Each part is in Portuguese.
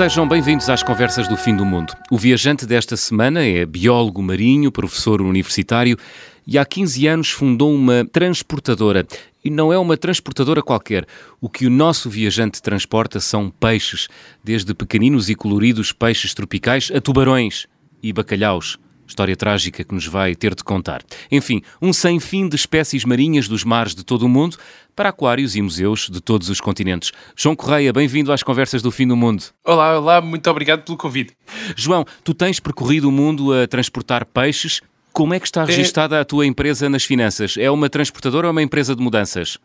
Sejam bem-vindos às Conversas do Fim do Mundo. O viajante desta semana é biólogo marinho, professor universitário e há 15 anos fundou uma transportadora. E não é uma transportadora qualquer. O que o nosso viajante transporta são peixes, desde pequeninos e coloridos peixes tropicais a tubarões e bacalhaus. História trágica que nos vai ter de contar. Enfim, um sem fim de espécies marinhas dos mares de todo o mundo para aquários e museus de todos os continentes. João Correia, bem-vindo às Conversas do Fim do Mundo. Olá, olá, muito obrigado pelo convite. João, tu tens percorrido o mundo a transportar peixes. Como é que está registada é... a tua empresa nas finanças? É uma transportadora ou uma empresa de mudanças?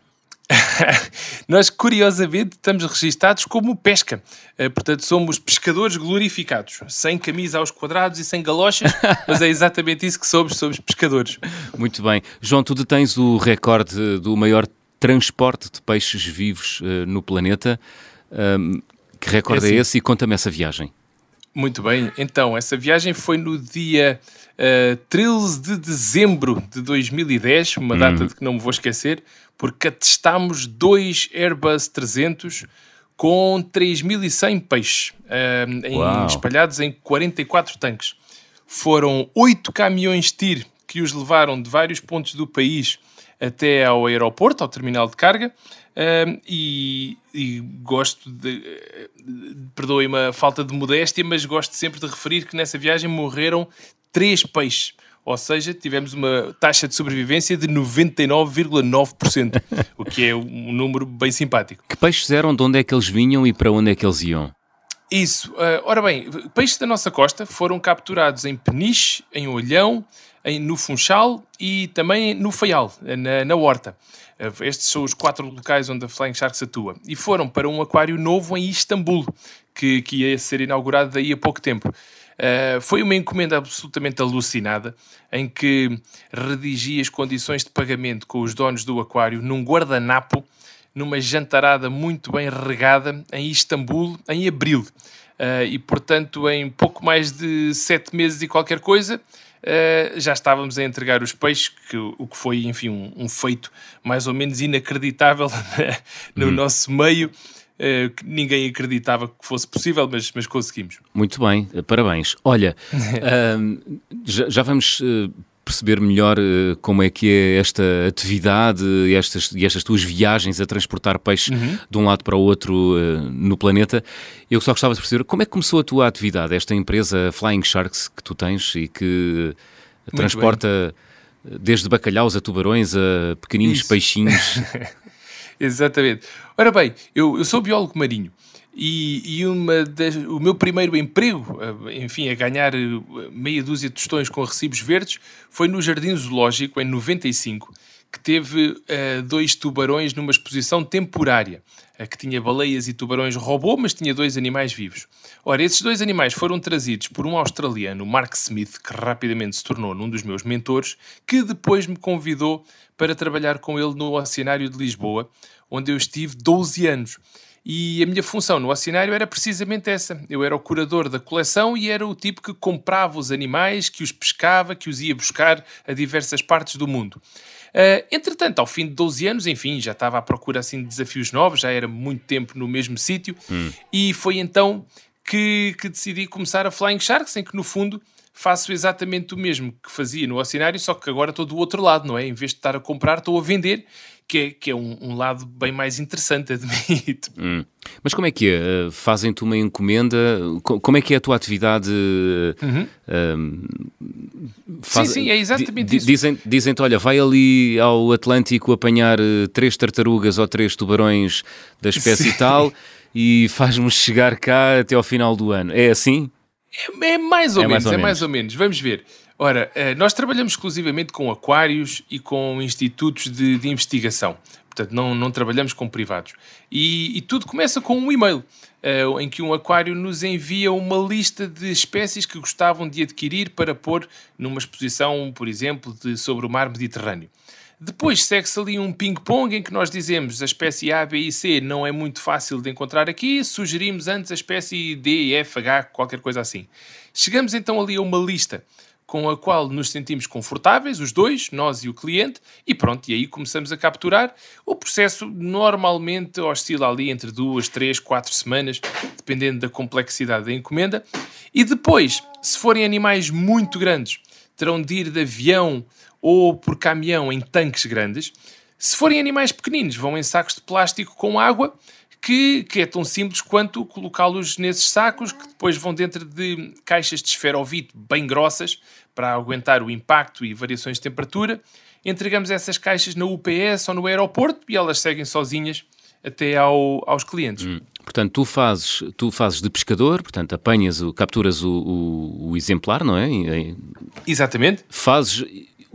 Nós, curiosamente, estamos registados como pesca. Uh, portanto, somos pescadores glorificados, sem camisa aos quadrados e sem galochas, mas é exatamente isso que somos, somos pescadores. Muito bem. João, tu detens o recorde do maior transporte de peixes vivos uh, no planeta. Que recorde é, assim. é esse e conta-me essa viagem. Muito bem, então, essa viagem foi no dia uh, eh, 13 de dezembro de 2010, uma data uhum. de que não me vou esquecer, porque atestámos dois Airbus 300 com 3.100 peixes uh, em, espalhados em 44 tanques. Foram oito caminhões TIR que os levaram de vários pontos do país até ao aeroporto, ao terminal de carga, e, e, gosto de, de perdoem-me a falta de modéstia, mas gosto sempre de referir que nessa viagem morreram três peixes. Ou seja, tivemos uma taxa de sobrevivência de 99,9%, o que é um número bem simpático. Que peixes eram, de onde é que eles vinham e para onde é que eles iam? Isso. Uh, ora bem, peixes da nossa costa foram capturados em Peniche, em Olhão, no Funchal e também no Faial, na, na Horta. Uh, estes são os quatro locais onde a Flying Sharks atua. E foram para um aquário novo em Istambul, que, que ia ser inaugurado daí a pouco tempo. Uh, foi uma encomenda absolutamente alucinada, em que redigi as condições de pagamento com os donos do aquário num guardanapo, numa jantarada muito bem regada em Istambul, em abril. Uh, e, portanto, em pouco mais de sete meses e qualquer coisa, uh, já estávamos a entregar os peixes, que, o que foi, enfim, um, um feito mais ou menos inacreditável no hum. nosso meio. Uh, que ninguém acreditava que fosse possível, mas, mas conseguimos. Muito bem, eh, parabéns. Olha, uh, já, já, vamos perceber melhor como é que é esta atividade e estas, e estas tuas viagens a transportar peixe uhum. de um lado para o outro no planeta. Eu só gostava de perceber como é que começou a tua atividade, esta empresa Flying Sharks que tu tens e que Muito transporta bem. desde bacalhaus a tubarões a pequeninos Isso. peixinhos. Exatamente. Ora bem, eu, eu sou biólogo marinho e, e uma das, o meu primeiro emprego, eh, enfim, a ganhar eh, meia dúzia de tostões com recibos verdes, foi no Jardim Zoológico, em 95, que teve uh, dois tubarões numa exposição temporária, que tinha baleias e tubarões robô, mas tinha dois animais vivos. Ora, esses dois animais foram trazidos por um australiano, Mark Smith, que rapidamente se tornou num dos meus mentores, que depois me convidou para trabalhar com ele no Oceanário de Lisboa, onde eu estive 12 anos. E a minha função no oceanário era precisamente essa. Eu era o curador da coleção e era o tipo que comprava os animais, que os pescava, que os ia buscar a diversas partes do mundo. Uh, entretanto, ao fim de 12 anos, enfim, já estava à procura assim, de desafios novos, já era muito tempo no mesmo sítio, hum. e foi então que, que decidi começar a Flying Sharks, em que no fundo faço exatamente o mesmo que fazia no oceanário, só que agora estou do outro lado, não é? Em vez de estar a comprar, estou a vender, que é, que é um, um lado bem mais interessante, admito. Hum. Mas como é que é? Eh, fazem-te uma encomenda? Como é que é a tua atividade? Uhum. faz... Sim, sim, é exatamente isso. Dizem-te, dizem olha, vai ali ao Atlântico apanhar eh, três tartarugas ou três tubarões da espécie sim. tal e faz-nos chegar cá até ao final do ano. É assim? É, é mais ou é menos, mais ou é menos. mais ou menos. Vamos ver. Ora, eh, nós trabalhamos exclusivamente com aquários e com institutos de, de investigação. Portanto, não, não trabalhamos com privados. E, e tudo começa com um e-mail, uh, em que um aquário nos envia uma lista de espécies que gostavam de adquirir para pôr numa exposição, por exemplo, de, sobre o mar Mediterrâneo. Depois segue-se ali um ping-pong em que nós dizemos a espécie A, B e C não é muito fácil de encontrar aqui, sugerimos antes a espécie D, F, H, qualquer coisa assim. Chegamos então ali a uma lista com a qual nos sentimos confortáveis, os dois, nós e o cliente, e pronto, e aí começamos a capturar. O processo normalmente oscila ali entre duas, três, quatro semanas, dependendo da complexidade da encomenda. E depois, se forem animais muito grandes, terão de ir de avião ou por caminhão em tanques grandes. Se forem animais pequeninos, vão em sacos de plástico com água que, que é tão simples quanto colocá-los nesses sacos, que depois vão dentro de caixas de esferovite bem grossas, para aguentar o impacto e variações de temperatura. Entregamos essas caixas na UPS ou no aeroporto e elas seguem sozinhas até ao, aos clientes. Hum. Portanto, tu fazes, tu fazes de pescador, portanto, apanhas, o, capturas o, o, o exemplar, não é? Exatamente. Fazes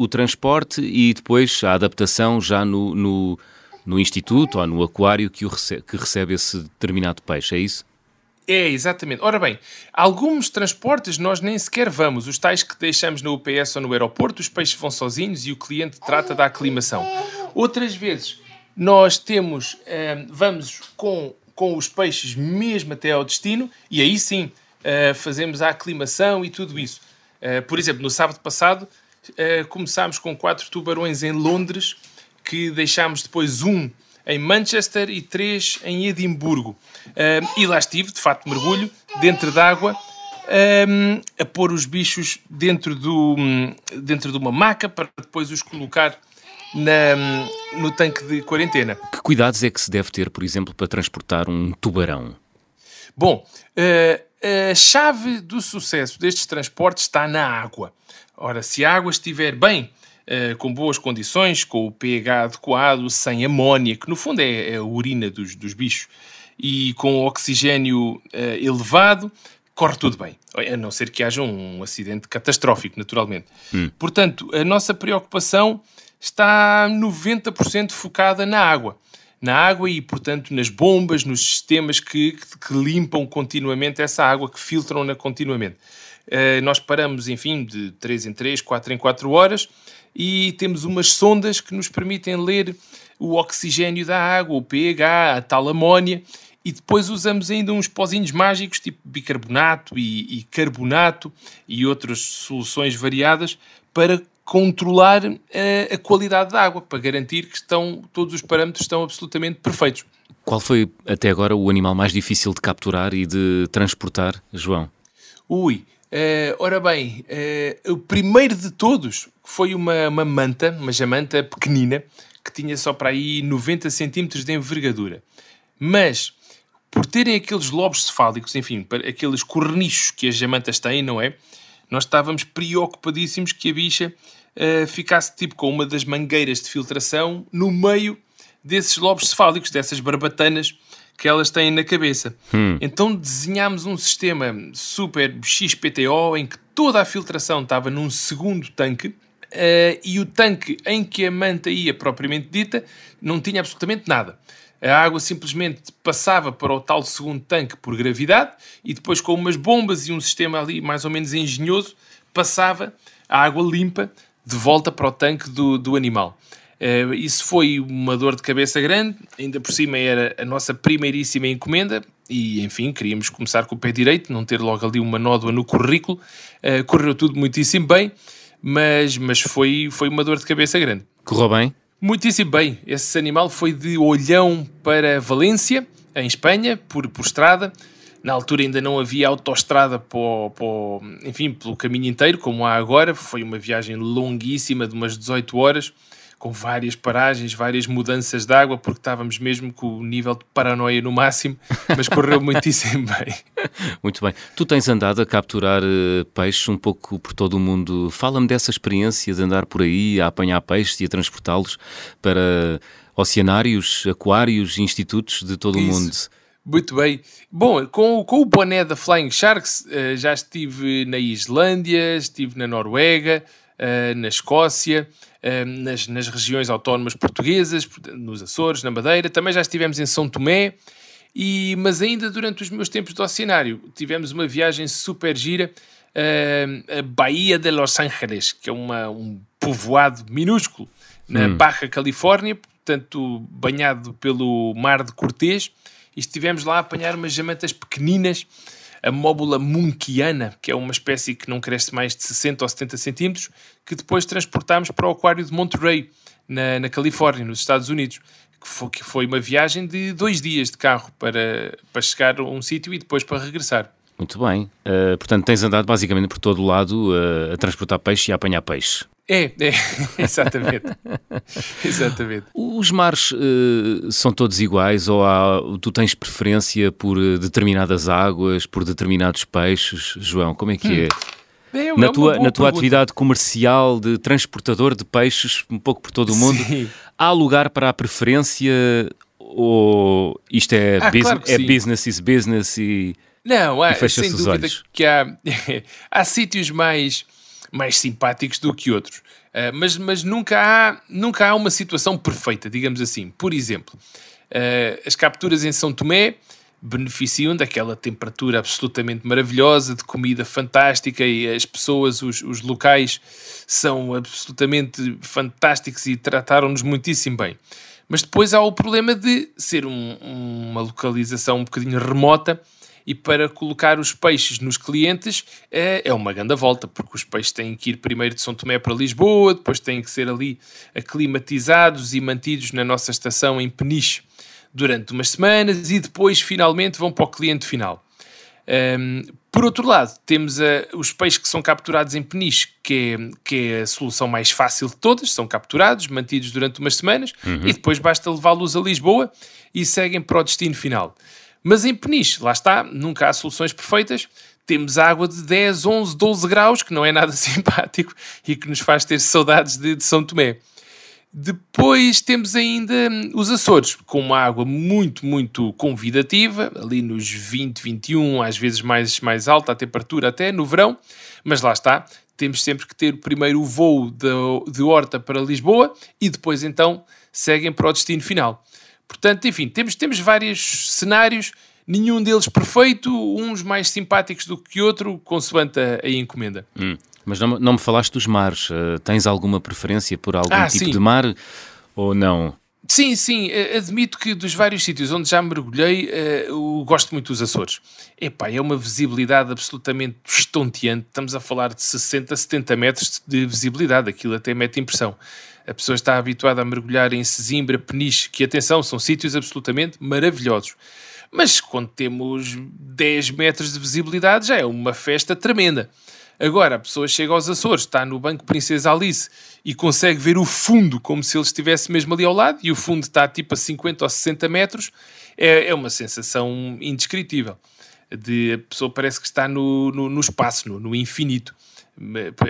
o transporte e depois a adaptação já no, no no instituto ou no aquário que, recebe, que recebe esse determinado peixe, é isso? É, exatamente. Ora bem, alguns transportes nós nem sequer vamos, os tais que deixamos no UPS ou no aeroporto, os peixes vão sozinhos e o cliente trata da aclimação. Outras vezes nós temos, eh, vamos com, com os peixes mesmo até ao destino e aí sim eh, fazemos a aclimação e tudo isso. Eh, por exemplo, no sábado passado começámos com quatro tubarões em Londres que deixámos depois um em Manchester e três em Edimburgo. Um, e lá estive, de fato, mergulho, dentro d'água, um, a pôr os bichos dentro, do, dentro de uma maca para depois os colocar na, no tanque de quarentena. Que cuidados é que se deve ter, por exemplo, para transportar um tubarão? Bom, uh, a chave do sucesso destes transportes está na água. Ora, se a água estiver bem uh, com boas condições, com o pH adequado, sem amónia, que no fundo é, é a urina dos, dos bichos, e com oxigênio uh, elevado, corre tudo bem. A não ser que haja um acidente catastrófico, naturalmente. Hum. Portanto, a nossa preocupação está 90% focada na água. Na água e, portanto, nas bombas, nos sistemas que, que limpam continuamente essa água, que filtram-na continuamente. Uh, nós paramos, enfim, de 3 em 3, 4 em 4 horas e temos umas sondas que nos permitem ler o oxigênio da água, o pH, a tal amónia, e depois usamos ainda uns pozinhos mágicos, tipo bicarbonato e, e carbonato e outras soluções variadas para controlar a, eh, a qualidade da água, para garantir que estão, todos os parâmetros estão absolutamente perfeitos. Qual foi até agora o animal mais difícil de capturar e de transportar, João? Ui, Uh, ora bem, uh, o primeiro de todos foi uma, uma manta, uma jamanta pequenina, que tinha só para aí 90 centímetros de envergadura. Mas, por terem aqueles lobos cefálicos, enfim, aqueles cornichos que as jamantas têm, não é? Nós estávamos preocupadíssimos que a bicha uh, ficasse tipo com uma das mangueiras de filtração no meio desses lobos cefálicos, dessas barbatanas que elas têm na cabeça. Hum. Então desenhámos um sistema super XPTO em que toda a filtração estava num segundo tanque uh, e o tanque em que a manta ia propriamente dita não tinha absolutamente nada. A água simplesmente passava para o tal segundo tanque por gravidade e depois com umas bombas e um sistema ali mais ou menos engenhoso passava a água limpa de volta para o tanque do, do animal. Uh, isso foi uma dor de cabeça grande, ainda por cima era a nossa primeiríssima encomenda e, enfim, queríamos começar com o pé direito, não ter logo ali uma nódoa no currículo. Uh, correu tudo muitíssimo bem, mas, mas foi, foi uma dor de cabeça grande. Correu bem? Muitíssimo bem. Esse animal foi de Olhão para Valência, em Espanha, por, por estrada. Na altura ainda não havia autoestrada para, para, enfim, pelo caminho inteiro, como há agora. Foi uma viagem longuíssima de umas 18 horas com várias paragens, várias mudanças de água, porque estávamos mesmo com o nível de paranoia no máximo, mas correu muitíssimo bem. Muito bem. Tu tens andado a capturar uh, peixes um pouco por todo o mundo. Fala-me dessa experiência de andar por aí a apanhar peixes e a transportá-los para oceanários, aquários, institutos de todo Isso. o mundo. Muito bem. Bom, com, com o boné da Flying Sharks, uh, já estive na Islândia, estive na Noruega, uh, na Escócia, uh, nas, nas regiões autónomas portuguesas, nos Açores, na Madeira, também já estivemos em São Tomé, e, mas ainda durante os meus tempos de oceanário tivemos uma viagem super gira a Bahia de Los Angeles, que é uma, um povoado minúsculo na hum. Barra Califórnia, portanto banhado pelo Mar de Cortês, e estivemos lá a apanhar umas jamantas pequeninas a móbula munkiana, que é uma espécie que não cresce mais de 60 ou 70 centímetros, que depois transportámos para o aquário de Monterey, na, na Califórnia, nos Estados Unidos, que foi, que foi uma viagem de dois dias de carro para, para chegar a um sítio e depois para regressar. Muito bem. Uh, portanto, tens andado basicamente por todo o lado uh, a transportar peixe e a apanhar peixe. É, é exatamente. exatamente. Os mares uh, são todos iguais ou há, tu tens preferência por determinadas águas, por determinados peixes? João, como é que hum. é? É, na, é tua, na tua atividade comercial de transportador de peixes, um pouco por todo o mundo, sim. há lugar para a preferência ou isto é, ah, bus claro é business is business e, Não, há, sem dúvida que há, há sítios mais, mais simpáticos do que outros, uh, mas, mas nunca, há, nunca há uma situação perfeita, digamos assim. Por exemplo, uh, as capturas em São Tomé beneficiam daquela temperatura absolutamente maravilhosa, de comida fantástica e as pessoas, os, os locais são absolutamente fantásticos e trataram-nos muitíssimo bem. Mas depois há o problema de ser um, uma localização um bocadinho remota e para colocar os peixes nos clientes é, é uma grande volta, porque os peixes têm que ir primeiro de São Tomé para Lisboa, depois têm que ser ali aclimatizados e mantidos na nossa estação em Peniche durante umas semanas e depois finalmente vão para o cliente final. Um, por outro lado, temos uh, os peixes que são capturados em peniche, que é, que é a solução mais fácil de todas, são capturados, mantidos durante umas semanas uhum. e depois basta levá-los a Lisboa e seguem para o destino final. Mas em peniche, lá está, nunca há soluções perfeitas, temos água de 10, 11, 12 graus, que não é nada simpático e que nos faz ter saudades de, de São Tomé. Depois temos ainda hum, os Açores, com uma água muito, muito convidativa, ali nos 20, 21, às vezes mais, mais alta a temperatura até no verão, mas lá está, temos sempre que ter primeiro o voo de, de Horta para Lisboa e depois então seguem para o destino final. Portanto, enfim, temos, temos vários cenários, nenhum deles perfeito, uns mais simpáticos do que outro, consoante a, a encomenda. Hum. Mas não, não me falaste dos mares. Uh, tens alguma preferência por algum ah, tipo sim. de mar ou não? Sim, sim, eh, admito que dos vários sítios onde já mergulhei, uh, gosto muito dos Açores. Epá, é uma visibilidade absolutamente estonteante. Estamos a falar de 60, 70 metros de visibilidade, aquilo até mete impressão. A pessoa está habituada a mergulhar em Sesimbra, Peniche, que atenção, são sítios absolutamente maravilhosos. Mas quando temos 10 metros de visibilidade já é uma festa tremenda. Agora, a pessoa chega aos Açores, está no Banco Princesa Alice e consegue ver o fundo como se ele estivesse mesmo ali ao lado e o fundo está tipo a 50 ou 60 metros, é, é uma sensação indescritível. De, a pessoa parece que está no, no, no espaço, no, no, infinito.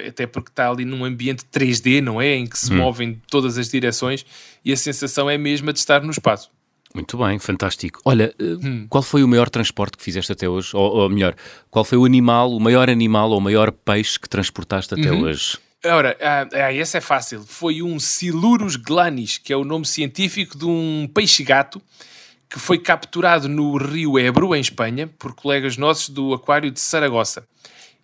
Até porque está ali num ambiente 3D, não é? Em que se hum. movem todas as direções e a sensação é mesmo de estar no espaço. Muito bem, fantástico. Olha, eh, hum. qual foi o maior transporte que fizeste até hoje? Ou, ou, melhor, qual foi o animal, o maior animal ou o maior peixe que transportaste até uhum. hoje? Ora, ah, ah, esse é fácil. Foi um Silurus glanis, que é o nome científico de um peixe-gato que foi capturado no rio Ebro, em Espanha, por colegas nossos do Aquário de Saragossa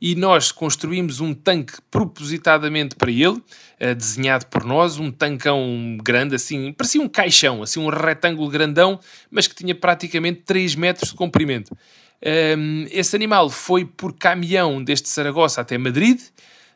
e nós construímos um tanque propositadamente para ele, uh, desenhado por nós, um tancão grande, assim, parecia um caixão, assim, um retângulo grandão, mas que tinha praticamente 3 metros de comprimento. Ehm, esse animal foi por caminhão desde Saragossa até Madrid,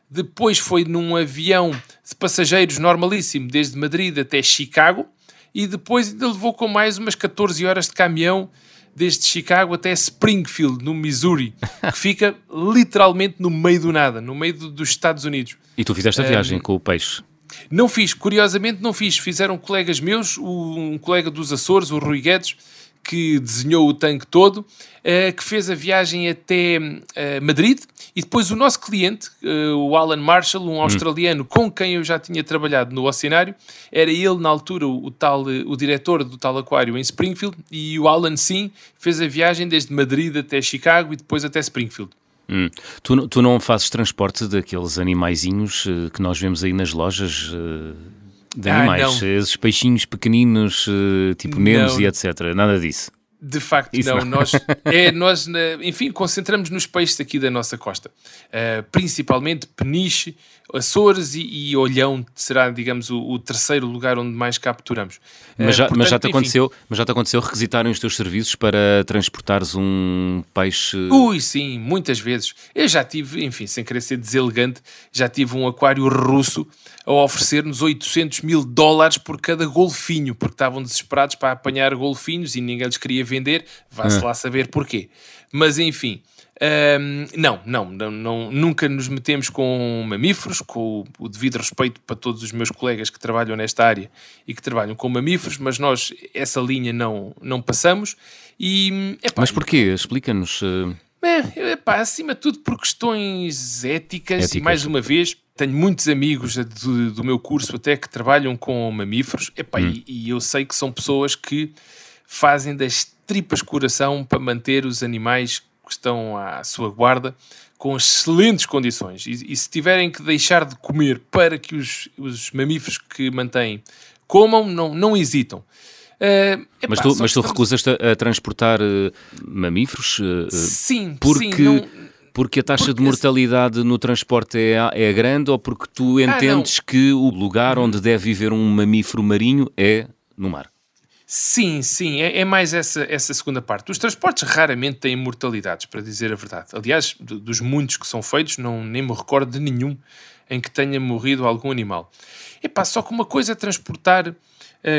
depois foi num avião de passageiros normalíssimo desde Madrid até Chicago, e depois ainda levou com mais umas 14 horas de caminhão desde Chicago até Springfield, no Missouri, que fica literalmente no meio do nada, no meio do, dos Estados Unidos. E tu fizeste a viagem um, com o peixe? Não fiz, curiosamente não fiz. Fizeram colegas meus, um colega dos Açores, o Rui Guedes, que desenhou o tanque todo, uh, que fez a viagem até uh, Madrid, e depois o nosso cliente, uh, o Alan Marshall, um hum. australiano com quem eu já tinha trabalhado no oceanário, era ele na altura o, tal, o diretor do tal aquário em Springfield, e o Alan sim fez a viagem desde Madrid até Chicago e depois até Springfield. Hum. Tu, tu não fazes transporte daqueles animaizinhos que nós vemos aí nas lojas de animais, ah, esses peixinhos pequeninos, uh, tipo Nemos e etc. Nada disso. De facto, não. não. Nós, é, nós, enfim, concentramos nos peixes aqui da nossa costa. Uh, principalmente peniche, Açores e, e, Olhão será, digamos, o, o, terceiro lugar onde mais capturamos. Mas já, portanto, mas já, te aconteceu, mas já te aconteceu requisitarem os teus serviços para transportares um peixe? Ui, sim, muitas vezes. Eu já tive, enfim, sem querer ser deselegante, já tive um aquário russo a oferecer-nos 800 mil dólares por cada golfinho, porque estavam desesperados para apanhar golfinhos e ninguém lhes queria vender. Vá-se ah. lá saber porquê. Mas enfim, um, não, não, não, nunca nos metemos com mamíferos, com o, o, devido respeito para todos os meus colegas que trabalham nesta área e que trabalham com mamíferos, mas nós essa linha não, não passamos. E, epá, mas porquê? Explica-nos. Uh... É, epá, acima de tudo por questões éticas, éticas. e mais uma vez tenho muitos amigos do, do, meu curso até que trabalham com mamíferos epá, hum. e, e, eu sei que são pessoas que fazem das tripas coração para manter os animais que estão à sua guarda com excelentes condições e, e se tiverem que deixar de comer para que os, os mamíferos que mantêm comam, não, não hesitam. Uh, epá, mas tu, mas tu recusas-te a, a transportar uh, mamíferos? Uh, sim, porque... sim. Não porque a taxa porque de mortalidade no transporte é, é grande ou porque tu ah, entendes ah, que o lugar onde deve viver um mamífero marinho é no mar? Sim, sim, é, é, mais essa, essa segunda parte. Os transportes raramente têm mortalidades, para dizer a verdade. Aliás, dos muitos que são feitos, não, nem me recordo de nenhum em que tenha morrido algum animal. Epá, só que uma coisa é transportar, uh,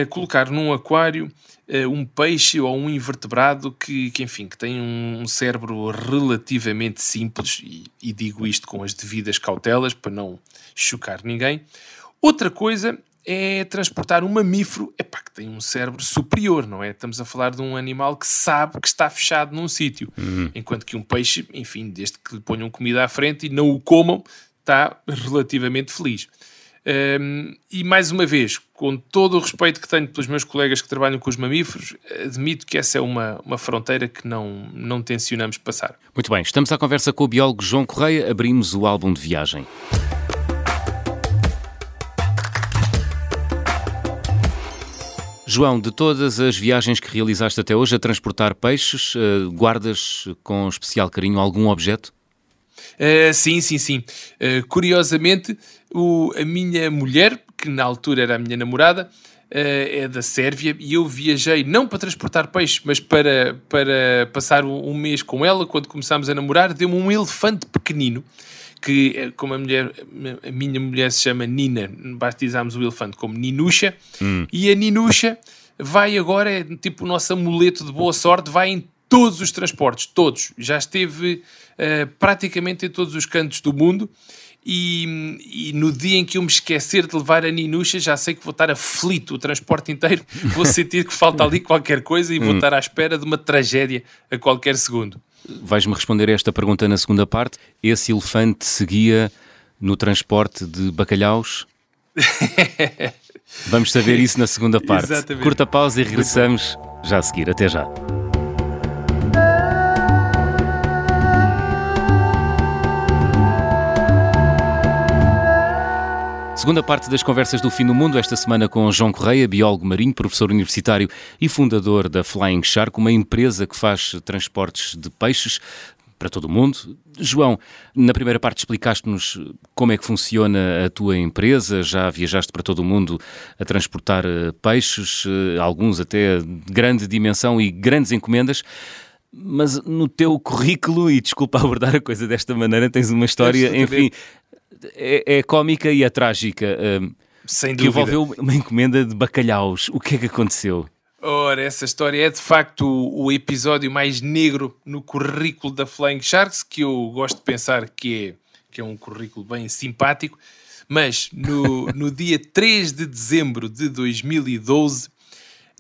colocar num aquário uh, um peixe ou um invertebrado que, que enfim, que tem um, cérebro relativamente simples, e, e digo isto com as devidas cautelas para não chocar ninguém. Outra coisa é transportar um mamífero epá, que tem um cérebro superior, não é? Estamos a falar de um animal que sabe que está fechado num sítio, uhum. enquanto que um peixe, enfim, desde que lhe ponham comida à frente e não o comam, está relativamente feliz. Um, e mais uma vez, com todo o respeito que tenho pelos meus colegas que trabalham com os mamíferos, admito que essa é uma, uma fronteira que não, não tencionamos passar. Muito bem, estamos à conversa com o biólogo João Correia, abrimos o álbum de viagem. João, de todas as viagens que realizaste até hoje a transportar peixes, uh, guardas com especial carinho algum objeto? Uh, sim, sim, sim. Uh, curiosamente, o, a minha mulher, que na altura era a minha namorada, é da Sérvia e eu viajei não para transportar peixes, mas para, para passar um mês com ela. Quando começámos a namorar, deu-me um elefante pequenino que, eh, como a mulher, a minha mulher se chama Nina, batizámos o elefante como Ninusha, hum. e a Ninusha vai agora, é tipo o nosso amuleto de boa sorte, vai em todos os transportes, todos. Já esteve uh, praticamente em todos os cantos do mundo. E, e, no dia em que eu me esquecer de levar a Ninusha, já sei que vou estar aflito o transporte inteiro, vou sentir que falta ali qualquer coisa e vou hum. estar à espera de uma tragédia a qualquer segundo. Vais-me responder a esta pergunta na segunda parte. Esse elefante seguia no transporte de bacalhaus? Vamos saber isso na segunda parte. Exatamente. Curta pausa e regressamos já a seguir. Até já. Segunda parte das conversas do fim do mundo, esta semana com João Correia, biólogo marinho, professor universitário e fundador da Flying Shark, uma empresa que faz transportes de peixes para todo o mundo. João, na primeira parte explicaste-nos como é que funciona a tua empresa, já viajaste para todo o mundo a transportar eh, peixes, eh, alguns até de grande dimensão e grandes encomendas. Mas no teu currículo, e desculpa abordar a coisa desta maneira, tens uma história, enfim, é, é cómica e é trágica. Um, Sem que dúvida. envolveu uma encomenda de bacalhaus. O que é que aconteceu? Ora, essa história é de facto o, o, episódio mais negro no currículo da Flying Sharks, que eu gosto de pensar que é, que é um currículo bem simpático, mas no, no dia 3 de dezembro de 2012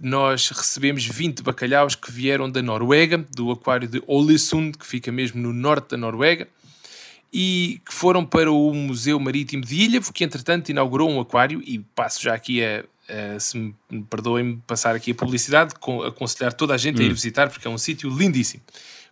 nós recebemos 20 bacalhaus que vieram da Noruega, do aquário de Ålesund, que fica mesmo no norte da Noruega e que foram para o Museu Marítimo de Ilhavo, que entretanto inaugurou um aquário, e passo já aqui a, a se me perdoem passar aqui a publicidade, aconselhar toda a gente hum. a ir hum. visitar, porque é um sítio lindíssimo.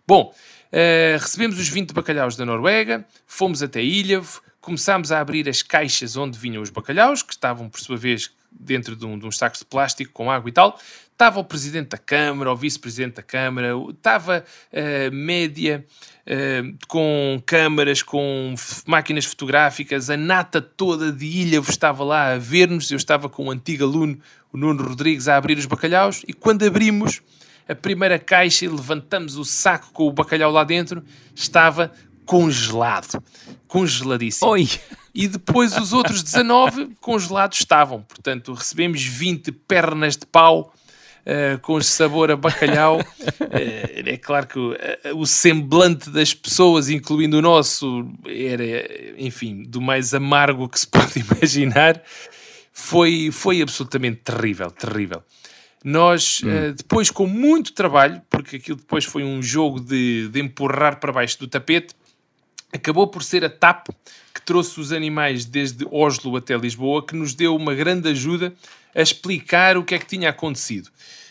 Bom, uh, recebemos os 20 bacalhaus da Noruega, fomos até Ilhavo, começámos a abrir as caixas onde vinham os bacalhaus, que estavam por sua vez dentro de, um, de uns sacos de plástico com água e tal. Estava o presidente da Câmara, o vice-presidente da Câmara, estava a média uh, com câmaras, com máquinas fotográficas, a nata toda de ilha estava lá a ver-nos. Eu estava com um antigo aluno, o Nuno Rodrigues, a abrir os bacalhaus e quando abrimos a primeira caixa e levantamos o saco com o bacalhau lá dentro, estava congelado. Congeladíssimo. Oi. E depois os outros 19 congelados estavam. Portanto, recebemos 20 pernas de pau uh, com sabor a bacalhau. Uh, é claro que uh, o semblante das pessoas, incluindo o nosso, era, enfim, do mais amargo que se pode imaginar. Foi, foi absolutamente terrível, terrível. Nós, hum. depois, com muito trabalho, porque aquilo depois foi um jogo de, de empurrar para baixo do tapete, acabou por ser a TAP que trouxe os animais desde Oslo até Lisboa, que nos deu uma grande ajuda a explicar o que é que tinha acontecido.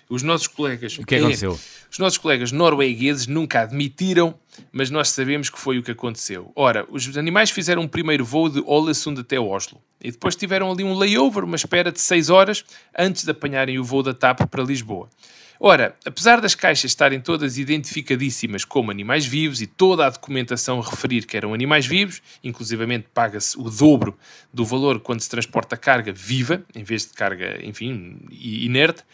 Os nossos colegas. O que é, aconteceu? Os nossos colegas noruegueses nunca admitiram, mas nós sabemos que foi o que aconteceu. Ora, os animais fizeram um primeiro voo de Ålesund até Oslo e depois tiveram ali um layover, uma espera de 6 horas antes de apanharem o voo da TAP para Lisboa. Ora, apesar das caixas estarem todas identificadíssimas como animais vivos e toda a documentação referir que eram animais vivos, inclusivamente paga-se o dobro do valor quando se transporta carga viva, em vez de carga, enfim, inerte,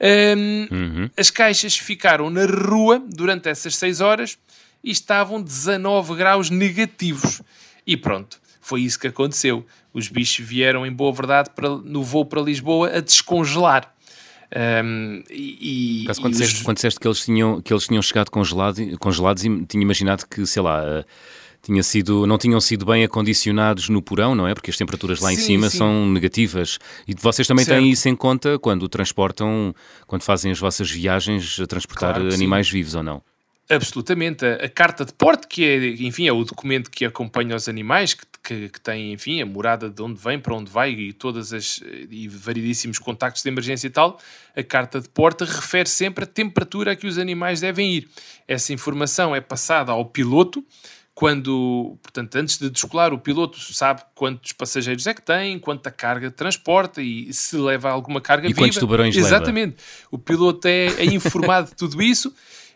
um, uhum. as caixas ficaram na rua durante essas 6 horas e estavam 19 graus negativos. E pronto, foi isso que aconteceu. Os bichos vieram, em boa verdade, para, no voo para Lisboa a descongelar. Um, e, Caso, quando, disseste, os... quando disseste que eles tinham, que eles tinham chegado congelado, congelados e tinha imaginado que, sei lá, uh, tinha sido, não tinham sido bem acondicionados no porão, não é? Porque as temperaturas lá sim, em cima sim. são negativas. E vocês também certo. têm isso em conta quando transportam, quando fazem as vossas viagens a transportar claro animais sim. vivos ou não? Absolutamente. A, a, carta de porte, que é, enfim, é o documento que acompanha os animais, que, que, que, tem, enfim, a morada de onde vem, para onde vai e todas as e variedíssimos contactos de emergência e tal, a carta de porte refere sempre a temperatura a que os animais devem ir. Essa informação é passada ao piloto, quando, portanto, antes de descolar, o piloto sabe quantos passageiros é que tem, quanta carga transporta e se leva alguma carga e viva. quantos tubarões Exatamente. Leva. O piloto é, é informado de tudo isso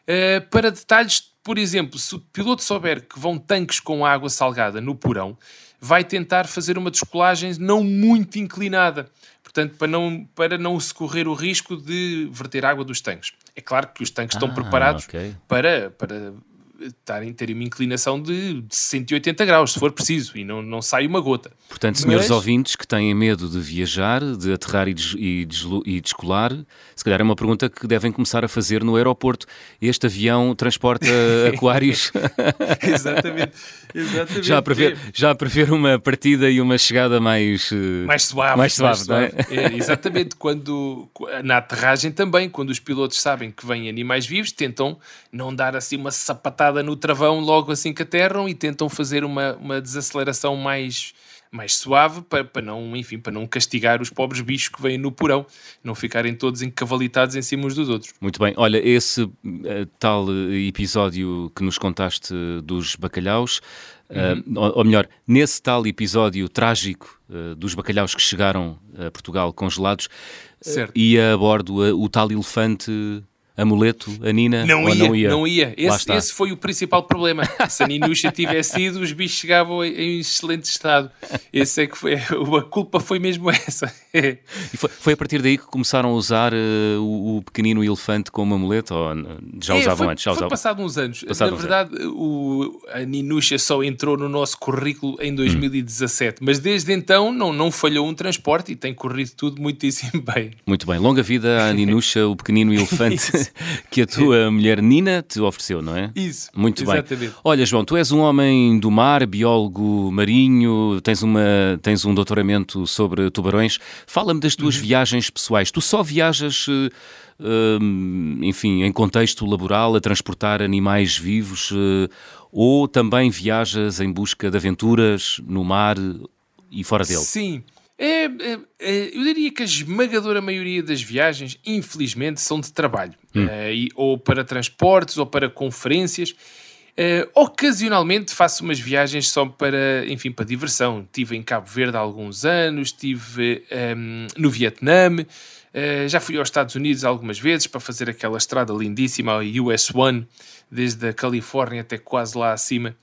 Uh, para detalhes, por exemplo, se o piloto souber que vão tanques com água salgada no porão, vai tentar fazer uma descolagem não muito inclinada. Portanto, para não, para não se correr o risco de verter água dos tanques. É claro que os tanques ah, estão preparados okay. para, para estarem, terem uma inclinação de, de 180 graus, se for preciso, e não, não sai uma gota. Portanto, senhores Mas... ouvintes que têm medo de viajar, de aterrar e, des, e, e descolar, se calhar é uma pergunta que devem começar a fazer no aeroporto. Este avião transporta aquários? exatamente, exatamente. Já a, prever, já a prever uma partida e uma chegada mais... Eh, mais suave. Mais suave, mais suave. É? é? exatamente, quando, na aterragem também, quando os pilotos sabem que vêm animais vivos, tentam não dar assim uma sapatada no travão logo assim que aterram e tentam fazer uma, uma desaceleração mais, mais suave para, para, não, enfim, para não castigar os pobres bichos que vêm no porão, não ficarem todos encavalitados em cima uns dos outros. Muito bem. Olha, esse uh, tal episódio que nos contaste dos bacalhaus, uhum. uh, ou, ou, melhor, nesse tal episódio trágico uh, dos bacalhaus que chegaram a Portugal congelados, ia a bordo o tal elefante amuleto, a Nina, não ia, não ia? Não ia. Esse, esse foi o principal problema. Se a Ninuxa tivesse ido, os bichos chegavam em excelente estado. Esse é que foi, a culpa foi mesmo essa. e foi, foi, a partir daí que começaram a usar uh, o, o, pequenino elefante como amuleto? Ou já é, usavam foi, antes? Já foi usavam? passado uns anos. Passado Na verdade, o, a Ninuxa só entrou no nosso currículo em 2017, hum. mas desde então não, não falhou um transporte e tem corrido tudo muitíssimo bem. Muito bem. Longa vida à Ninuxa, o pequenino elefante. que a tua mulher Nina te ofereceu, não é? Isso. Muito exatamente. bem. Olha, João, tu és um homem do mar, biólogo marinho, tens, uma, tens um doutoramento sobre tubarões. Fala-me das tuas uhum. viagens pessoais. Tu só viajas. Uh, enfim, em contexto laboral, a transportar animais vivos, uh, ou também viajas em busca de aventuras no mar e fora dele? Sim, é, é, é, eu diria que a esmagadora maioria das viagens, infelizmente, são de trabalho, hum. é, e, ou para transportes ou para conferências. Uh, ocasionalmente faço umas viagens só para, enfim, para diversão. Estive em Cabo Verde há alguns anos, estive um, ehm, no Vietnã, uh, já fui aos Estados Unidos algumas vezes para fazer aquela estrada lindíssima, a US One, desde a Califórnia até quase lá acima,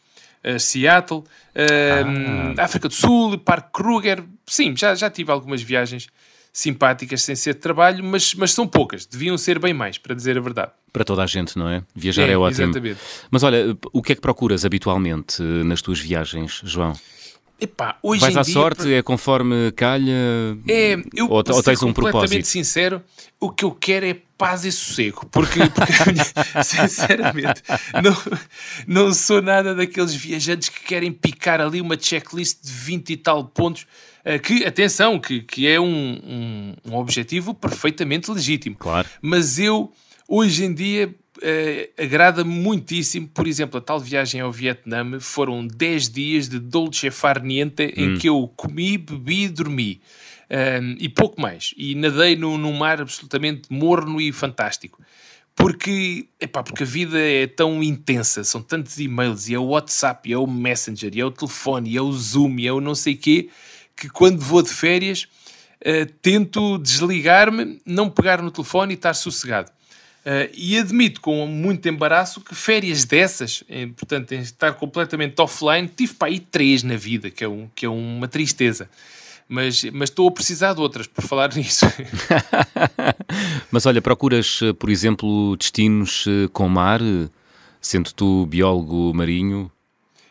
uh, Seattle, ehm, ah. África do Sul, Parque Kruger. Sim, já, já tive algumas viagens simpáticas sem ser de trabalho, mas, mas são poucas, deviam ser bem mais, para dizer a verdade. Para toda a gente, não é? Viajar é, é ótimo. Exatamente. Mas olha, o que é que procuras habitualmente eh, nas tuas viagens, João? Epá, hoje Vais à dia, sorte, é conforme calha? É, eu, ou, ou tens um propósito? completamente sincero, o que eu quero é paz e sossego, porque, porque sinceramente não, não sou nada daqueles viajantes que querem picar ali uma checklist de 20 e tal pontos eh, que, atenção, que, que é um, um, um objetivo perfeitamente legítimo. Claro. Mas eu, hoje em dia, uh, agrada-me muitíssimo, por exemplo, a tal viagem ao Vietnã foram 10 dias de dolce far niente hum. em que eu comi, bebi e dormi. Um, e pouco mais. E nadei num, num mar absolutamente morno e fantástico. Porque, epá, porque a vida é tão intensa, são tantos e-mails, e é o WhatsApp, e é o Messenger, e é o telefone, e é o Zoom, e é o não sei quê, que quando vou de férias uh, tento desligar-me, não pegar no telefone e estar sossegado. Uh, e admito com muito embaraço que férias dessas, em, portanto, em estar completamente offline, tive para aí três na vida, que é, um, que é uma tristeza. Mas, mas estou a precisar de outras por falar nisso. mas olha, procuras, por exemplo, destinos eh, com mar, sendo tu biólogo marinho?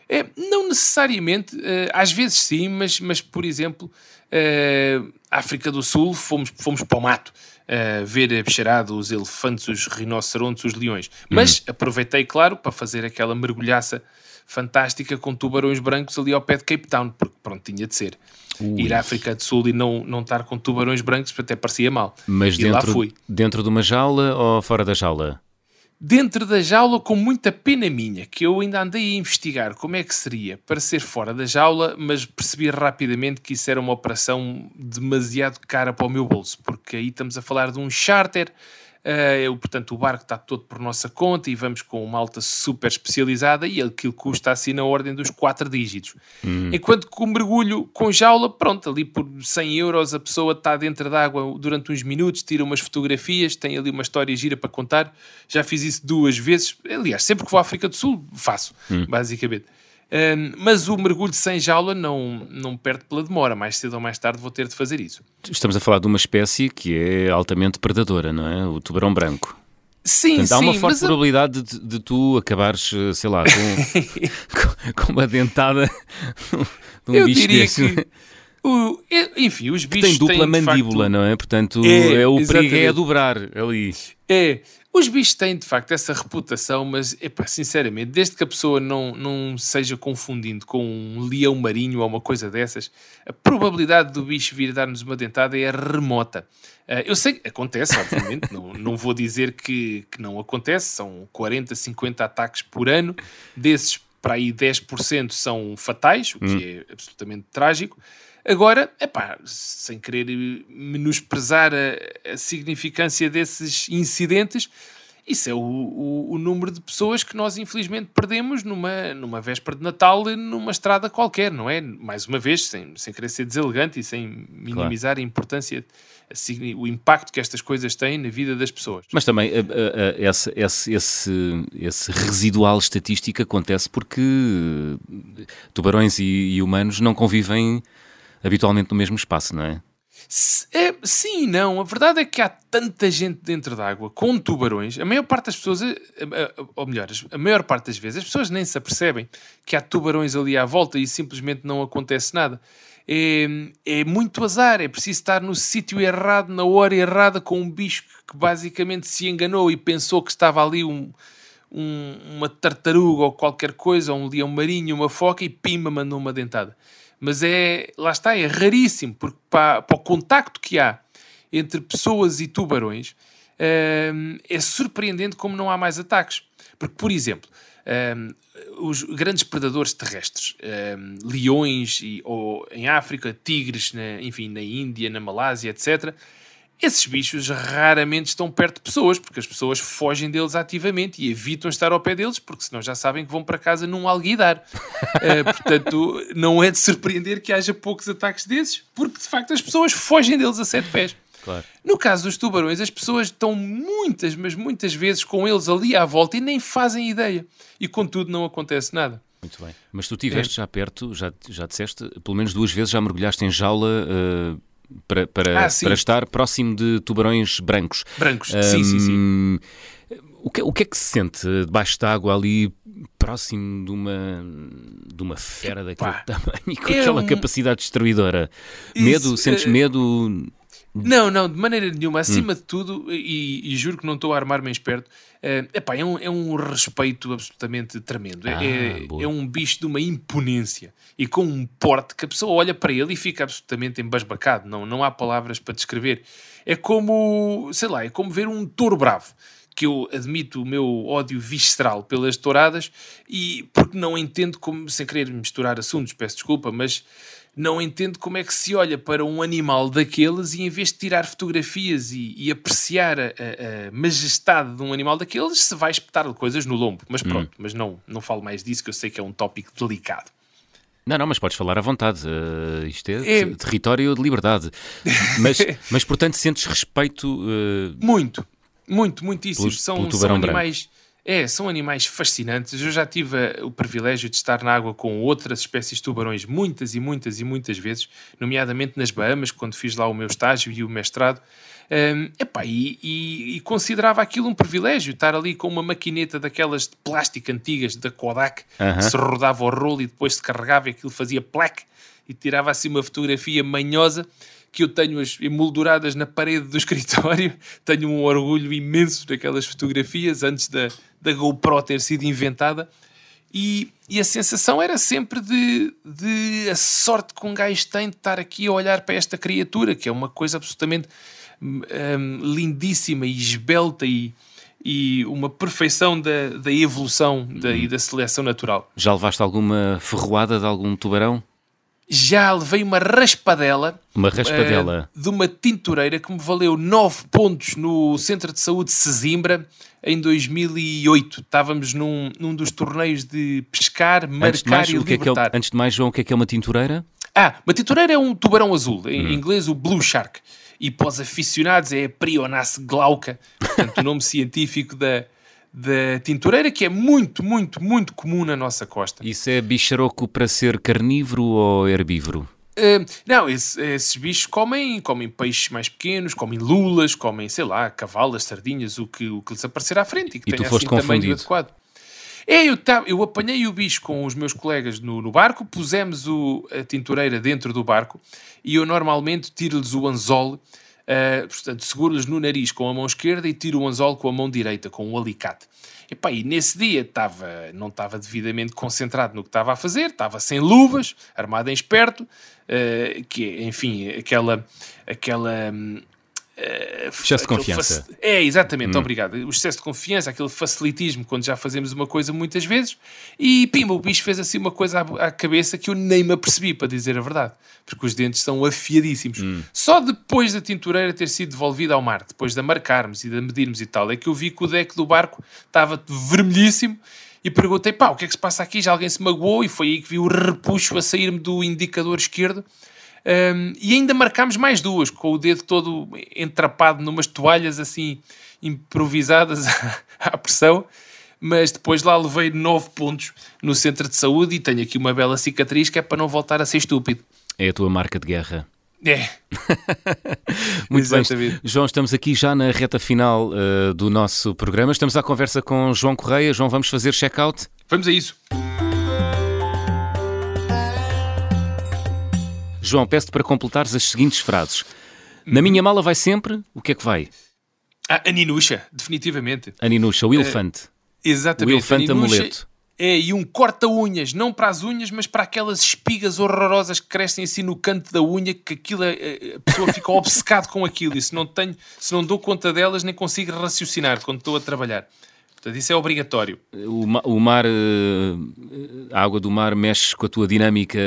É, não necessariamente, às vezes sim, mas, mas por exemplo, uh, África do Sul, fomos, fomos para o mato uh, ver a bicharada, os elefantes, os rinocerontes, os leões. Mas uhum. aproveitei, claro, para fazer aquela mergulhaça fantástica com tubarões brancos ali ao pé de Cape Town, porque pronto, tinha de ser. Ui. Ir à África do Sul e não, não estar com tubarões brancos até parecia mal. Mas e dentro, lá fui. dentro de uma jaula ou fora da jaula? Dentro da jaula com muita pena minha, que eu ainda andei a investigar como é que seria para ser fora da jaula, mas percebi rapidamente que isso era uma operação demasiado cara para o meu bolso, porque aí estamos a falar de um charter Uh, portanto, o barco está todo por nossa conta e vamos com uma alta super especializada e aquilo custa assim na ordem dos 4 dígitos. Uhum. Enquanto que o mergulho com jaula, pronto, ali por 100 euros a pessoa está dentro da água durante uns minutos, tira umas fotografias, tem ali uma história gira para contar. Já fiz isso duas vezes. Aliás, sempre que vou à África do Sul, faço, uhum. basicamente mas o mergulho sem jaula não, não perde pela demora. Mais cedo ou mais tarde vou ter de fazer isso. Estamos a falar de uma espécie que é altamente predadora, não é? O tubarão branco. Sim, Portanto, sim. Há uma forte probabilidade de, de, tu acabares, eh, sei lá, com, com uma dentada de um Eu bicho diria desse. que... O, enfim, os bichos têm dupla têm, mandíbula, facto, não é? Portanto, é, é o perigo é a dobrar ali. É, os bichos têm de facto essa reputação, mas epá, sinceramente, desde que a pessoa não, não seja confundindo com um leão marinho ou uma coisa dessas, a probabilidade do bicho vir dar-nos uma dentada é remota. Uh, eu sei que acontece, obviamente, não, não vou dizer que, que não acontece, são 40, 50 ataques por ano, desses para aí 10% são fatais, o que hum. é absolutamente trágico. Agora, é pá, sem querer menosprezar a, a, significância desses incidentes, isso é o, o, o, número de pessoas que nós infelizmente perdemos numa, numa véspera de Natal numa estrada qualquer, não é? Mais uma vez, sem, sem querer ser deselegante e sem minimizar claro. a importância, o impacto que estas coisas têm na vida das pessoas. Mas também esse, esse, esse, esse residual estatístico acontece porque tubarões e, e humanos não convivem habitualmente no mesmo espaço, não é? É, sim e não. A verdade é que há tanta gente dentro d'água com tubarões. A maior parte das pessoas, ou melhor, a maior parte das vezes, as pessoas nem se apercebem que há tubarões ali à volta e simplesmente não acontece nada. É, é muito azar. É preciso estar no sítio errado, na hora errada, com um bicho que basicamente se enganou e pensou que estava ali um, um, uma tartaruga ou qualquer coisa, um leão marinho, uma foca e pimba mandou uma dentada mas é, lá está, é raríssimo, porque para, para o contacto que há entre pessoas e tubarões, hum, é surpreendente como não há mais ataques. Porque, por exemplo, hum, os grandes predadores terrestres, hum, leões ou em África, tigres, enfim, na Índia, na Malásia, etc., esses bichos raramente estão perto de pessoas, porque as pessoas fogem deles ativamente e evitam estar ao pé deles, porque senão já sabem que vão para casa num alguidar. uh, portanto, não é de surpreender que haja poucos ataques desses, porque de facto as pessoas fogem deles a sete pés. Claro. No caso dos tubarões, as pessoas estão muitas, mas muitas vezes com eles ali à volta e nem fazem ideia. E contudo não acontece nada. Muito bem. Mas tu estiveste é. já perto, já, já disseste, pelo menos duas vezes já mergulhaste em jaula uh, para, para, ah, para estar próximo de tubarões brancos. Brancos, um, sim, sim, sim. O que, o que é que se sente debaixo d'água ali, próximo de uma, de uma fera daquele tamanho e com é aquela um... capacidade destruidora? Medo? Isso, sentes uh... medo? Não, não, de maneira nenhuma. Acima hum. de tudo, e, e, juro que não estou a armar-me esperto, uh, epá, é, um, é um respeito absolutamente tremendo. É, ah, é, é, um bicho de uma imponência e com um porte que a pessoa olha para ele e fica absolutamente embasbacado. Não, não há palavras para descrever. É como, sei lá, é como ver um touro bravo que eu admito o meu ódio visceral pelas touradas e porque não entendo como, sem querer misturar assuntos, peço desculpa, mas não entendo como é que se olha para um animal daqueles e em vez de tirar fotografias e, e apreciar a, a, majestade de um animal daqueles, se vai espetar-lhe coisas no lombo. Mas pronto, hum. mas não, não falo mais disso, que eu sei que é um tópico delicado. Não, não, mas podes falar à vontade. Uh, isto é, é, território de liberdade. Mas, mas portanto, sentes respeito. Uh... Muito, muito, muitíssimo. são, são animais. Branco é, são animais fascinantes. Eu já tive uh, o privilégio de estar na água com outras espécies de tubarões muitas e muitas e muitas vezes, nomeadamente nas Bahamas, quando fiz lá o meu estágio e o mestrado. Um, epá, e, e, e, considerava aquilo um privilégio, estar ali com uma maquineta daquelas de plástico antigas da Kodak, uh -huh. se rodava o rolo e depois se carregava e aquilo fazia plaque e tirava assim uma fotografia manhosa que eu tenho-as emolduradas na parede do escritório. Tenho um orgulho imenso daquelas fotografias antes da, da GoPro ter sido inventada. E, e a sensação era sempre de, de a sorte que um gajo tem de estar aqui a olhar para esta criatura, que é uma coisa absolutamente um, lindíssima e esbelta e, e uma perfeição da, da evolução da, e da seleção natural. Já levaste alguma ferroada de algum tubarão? Já levei uma raspadela. Uma raspadela. Uh, de uma tintureira que me valeu 9 pontos no Centro de Saúde de Sesimbra em 2008. Estávamos num, num dos torneios de pescar, marcar mais, e libertar. É que é, antes de mais, João, o que é que é uma tintureira? Ah, uma tintureira é um tubarão azul, em hum. inglês o Blue Shark. E para os aficionados é a Prionace glauca, portanto o nome científico da, da tintureira, que é muito, muito, muito comum na nossa costa. Isso é bicharoco para ser carnívoro ou herbívoro? Uh, não, esse, esses bichos comem, comem peixes mais pequenos, comem lulas, comem, sei lá, cavalas, sardinhas, o que, o que lhes aparecer à frente e que e tenha assim tamanho adequado. É, eu, eu apanhei o bicho com os meus colegas no, no barco, pusemos o, a tintureira dentro do barco e eu normalmente tiro-lhes o anzol Uh, portanto, seguro-lhes no nariz com a mão esquerda e tiro o anzol com a mão direita, com o um alicate. Epá, e nesse dia estava, não estava devidamente concentrado no que estava a fazer, estava sem luvas, armado em esperto, uh, que enfim, aquela, aquela hum, Uh, excesso de confiança. É, exatamente, hum. obrigado. O excesso de confiança, aquele facilitismo quando já fazemos uma coisa muitas vezes, e pimba, o bicho fez assim uma coisa à, à cabeça que eu nem me apercebi, para dizer a verdade, porque os dentes são afiadíssimos. Hum. Só depois da tintureira ter sido devolvida ao mar, depois de a marcarmos e de a medirmos e tal, é que eu vi que o deck do barco estava vermelhíssimo e perguntei, pá, o que é que se passa aqui? Já alguém se magoou? E foi aí que vi o repuxo a sair-me do indicador esquerdo um, e ainda marcámos mais duas, com o dedo todo entrapado numas toalhas assim improvisadas à pressão. Mas depois lá levei nove pontos no centro de saúde e tenho aqui uma bela cicatriz que é para não voltar a ser estúpido. É a tua marca de guerra. É. Muito bem. João, estamos aqui já na reta final uh, do nosso programa. Estamos à conversa com João Correia. João, vamos fazer check-out? Vamos a isso. João, peço-te para completares as seguintes frases. Na minha mala vai sempre, o que é que vai? Ah, a Ninusha, definitivamente. A Ninusha, o elefante. Uh, exatamente. O elefante amuleto. É, e um corta-unhas, não para as unhas, mas para aquelas espigas horrorosas que crescem assim no canto da unha, que aquilo, é, é, a pessoa fica obcecado com aquilo. E se não, tenho, se não dou conta delas, nem consigo raciocinar quando estou a trabalhar. Portanto, isso é obrigatório. O, o mar, eh, a água do mar mexe com a tua dinâmica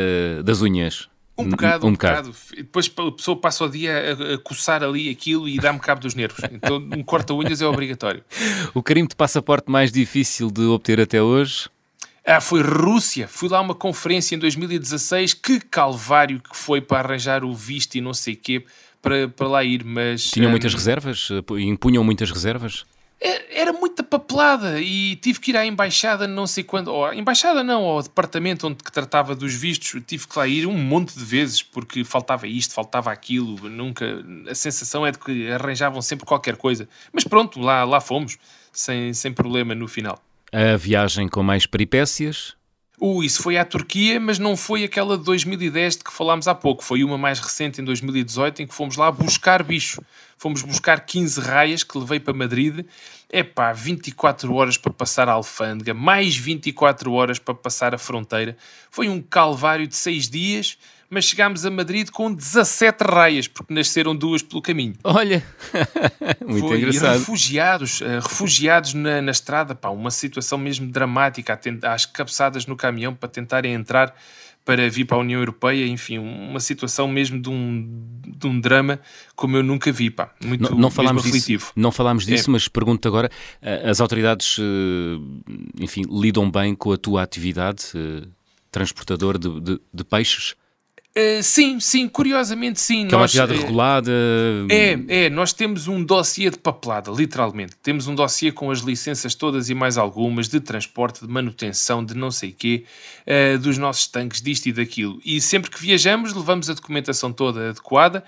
das unhas. Um bocado, um, um bocado. bocado. Depois a pessoa passa o dia a, a coçar ali aquilo e dá-me cabo dos nervos. Então um corta-unhas é obrigatório. O carimbo de passaporte mais difícil de obter até hoje? Ah, foi Rússia. Fui lá a uma conferência em 2016. Que calvário que foi para arranjar o visto e não sei o quê para, para lá ir. Mas, Tinham um, muitas reservas? Impunham muitas reservas? Era muita papelada e tive que ir à embaixada não sei quando, ou embaixada não, ao departamento onde que tratava dos vistos, tive que lá ir um monte de vezes porque faltava isto, faltava aquilo, nunca, a sensação é de que arranjavam sempre qualquer coisa. Mas pronto, lá, lá fomos, sem, sem problema no final. A viagem com mais peripécias? Uh, isso foi à Turquia, mas não foi aquela de 2010 de que falámos há pouco. Foi uma mais recente, em 2018, em que fomos lá buscar bicho. Fomos buscar 15 raias que levei para Madrid. É pá, 24 horas para passar a alfândega, mais 24 horas para passar a fronteira. Foi um calvário de 6 dias mas chegámos a Madrid com 17 raias, porque nasceram duas pelo caminho. Olha, muito Foi, engraçado. E refugiados, uh, refugiados na, na, estrada, pá, uma situação mesmo dramática, às cabeçadas no caminhão para tentarem entrar para vir para a União Europeia, enfim, uma situação mesmo de um, de um drama como eu nunca vi, pá, muito não, não falámos disso, Não falámos disso, é. mas pergunto agora, eh, as autoridades, eh, enfim, lidam bem com a tua atividade, transportador de, de, de peixes? Uh, sim, sim, curiosamente sim. Que nós, é uma atividade uh, regulada. É, é, nós temos um dossiê de papelada, literalmente. Temos um dossiê com as licenças todas e mais algumas de transporte, de manutenção, de não sei quê, uh, dos nossos tanques, disto e daquilo. E sempre que viajamos, levamos a documentação toda adequada eh,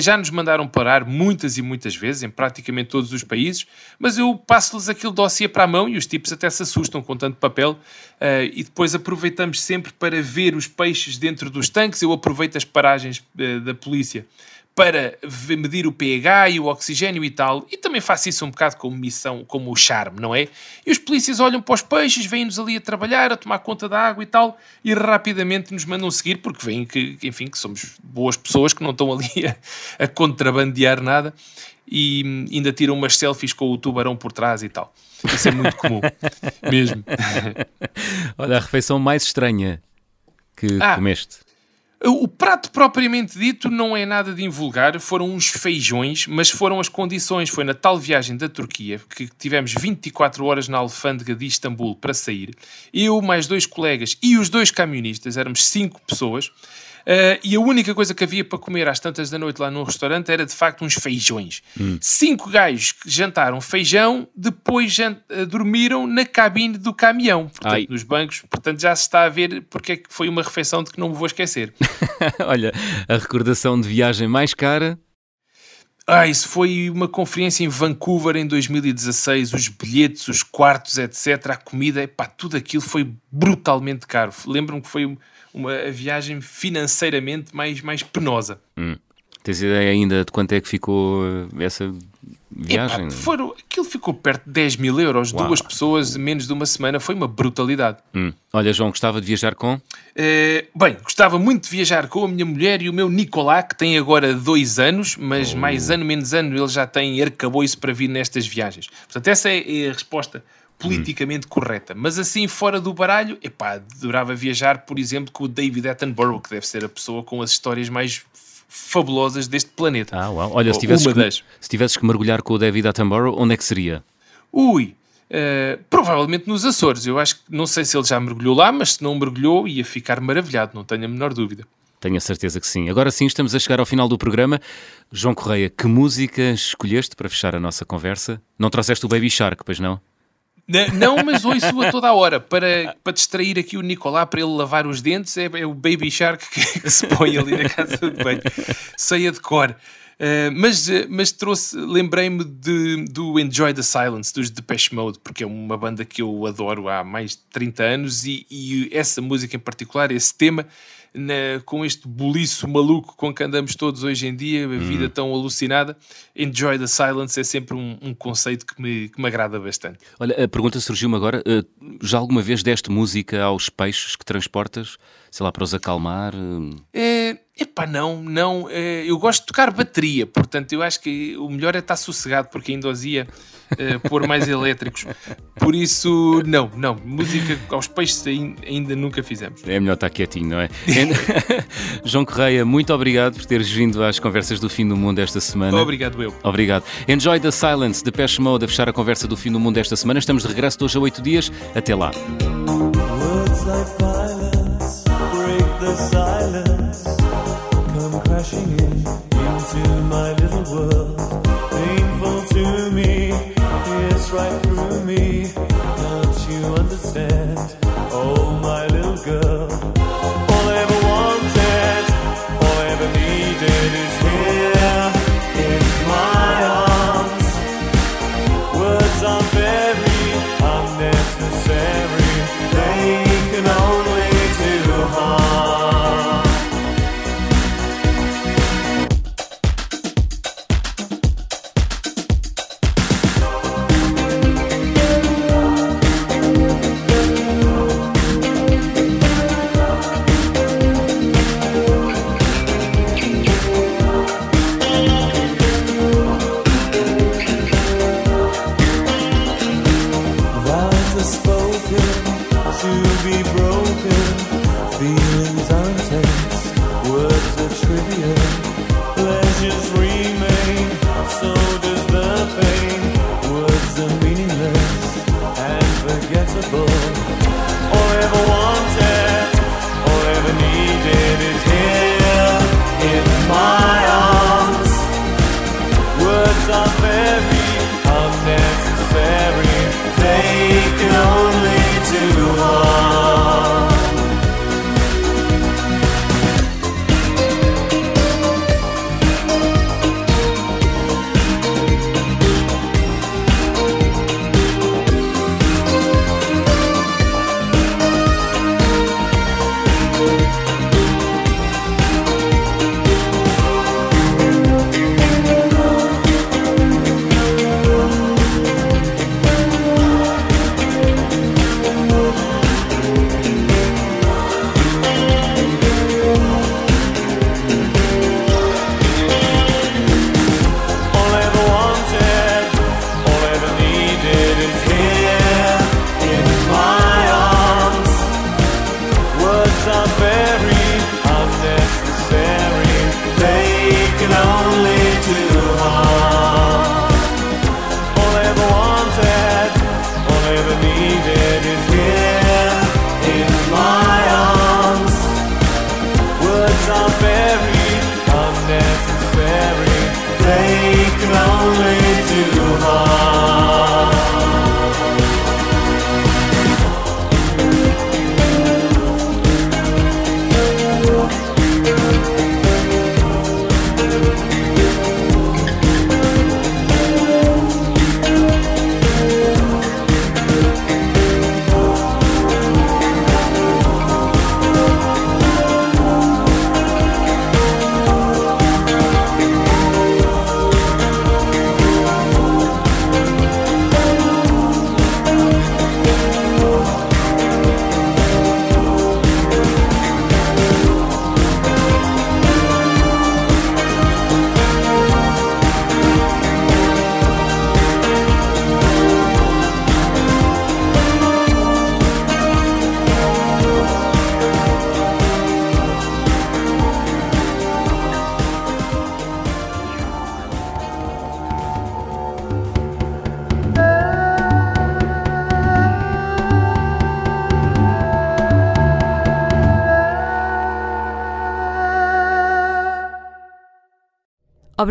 já nos mandaram parar muitas e muitas vezes, em praticamente todos os países, mas eu passo-lhes aquele dossiê para a mão e os tipos até se assustam com tanto papel. Eh, e depois aproveitamos sempre para ver os peixes dentro dos tanques. Eu aproveito as paragens eh, da polícia para medir o pH e o oxigênio e tal, e também faço isso um bocado como missão, como o charme, não é? E os polícias olham para os peixes, vêm-nos ali a trabalhar, a tomar conta da água e tal, e rapidamente nos mandam seguir, porque veem que, enfim, que somos boas pessoas, que não estão ali a, a contrabandear nada, e ainda tiram umas selfies com o tubarão por trás e tal. Isso é muito comum, mesmo. Olha, a refeição mais estranha que ah, comeste. O prato propriamente dito não é nada de invulgar, foram uns feijões, mas foram as condições. Foi na tal viagem da Turquia que tivemos 24 horas na alfândega de Istambul para sair. Eu, mais dois colegas e os dois camionistas, éramos cinco pessoas. Uh, e a única coisa que havia para comer às tantas da noite lá no restaurante era de facto uns feijões. Hum. Cinco gajos que jantaram feijão, depois jant uh, dormiram na cabine do caminhão, portanto, Ai. bancos. Portanto, já se está a ver porque é que foi uma refeição de que não me vou esquecer. Olha, a recordação de viagem mais cara. Ah, isso foi uma conferência em Vancouver em 2016. Os bilhetes, os quartos, etc. A comida, epá, tudo aquilo foi brutalmente caro. Lembro-me que foi uma viagem financeiramente mais, mais penosa. Hum. Tens ideia ainda de quanto é que ficou eh, essa viagem? Epa, foram, aquilo ficou perto de 10 mil euros, Uau. duas pessoas, menos de uma semana, foi uma brutalidade. Hum. Olha, João, gostava de viajar com? Eh, bem, gostava muito de viajar com a minha mulher e o meu Nicolá, que tem agora dois anos, mas oh. mais ano, menos ano, ele já tem arcabouço para vir nestas viagens. Portanto, essa é a resposta politicamente hum. correta. Mas assim, fora do baralho, epá, adorava viajar, por exemplo, com o David Attenborough, que deve ser a pessoa com as histórias mais fabulosas deste planeta. Ah, uau. Olha, se tivesses, que, se tivesses que mergulhar com o David Attenborough, onde é que seria? Ui, uh, provavelmente nos Açores. Eu acho que, não sei se ele já mergulhou lá, mas se não mergulhou, ia ficar maravilhado, não tenho a menor dúvida. Tenho a certeza que sim. Agora sim, estamos a chegar ao final do programa. João Correia, que música escolheste para fechar a nossa conversa? Não trouxeste o Baby Shark, pois não? Não, mas ouço a toda a hora para, para distrair aqui o Nicolá para ele lavar os dentes. É, é o Baby Shark que, que, se põe ali na casa de banho, ceia de cor. Uh, mas, mas trouxe, lembrei-me do Enjoy the Silence dos Depeche Mode, porque é uma banda que eu adoro há mais de 30 anos e, e essa música em particular, esse tema, na, com este boliço maluco com que andamos todos hoje em dia, a vida hum. tão alucinada, Enjoy the Silence é sempre um, um conceito que me, que me agrada bastante. Olha, a pergunta surgiu-me agora: uh, já alguma vez deste música aos peixes que transportas, sei lá, para os acalmar? É Epá, não, não. eh, Eu gosto de tocar bateria, portanto, eu acho que o melhor é estar sossegado, porque ainda os ia eh, pôr mais elétricos. Por isso, não, não. Música aos peixes ain- ainda nunca fizemos. É melhor estar quietinho, não é? João Correia, muito obrigado por teres vindo às conversas do fim do mundo esta semana. Obrigado, eu. Obrigado. Enjoy the Silence, de Pesh Mode, a fechar a conversa do fim do mundo esta semana. Estamos de regresso de hoje a oito dias. Até lá. Words like violence break the silence. Come crashing in into my little world. Painful to me, it's right through me. Don't you understand? Oh, my little girl. All I ever wanted, all I ever needed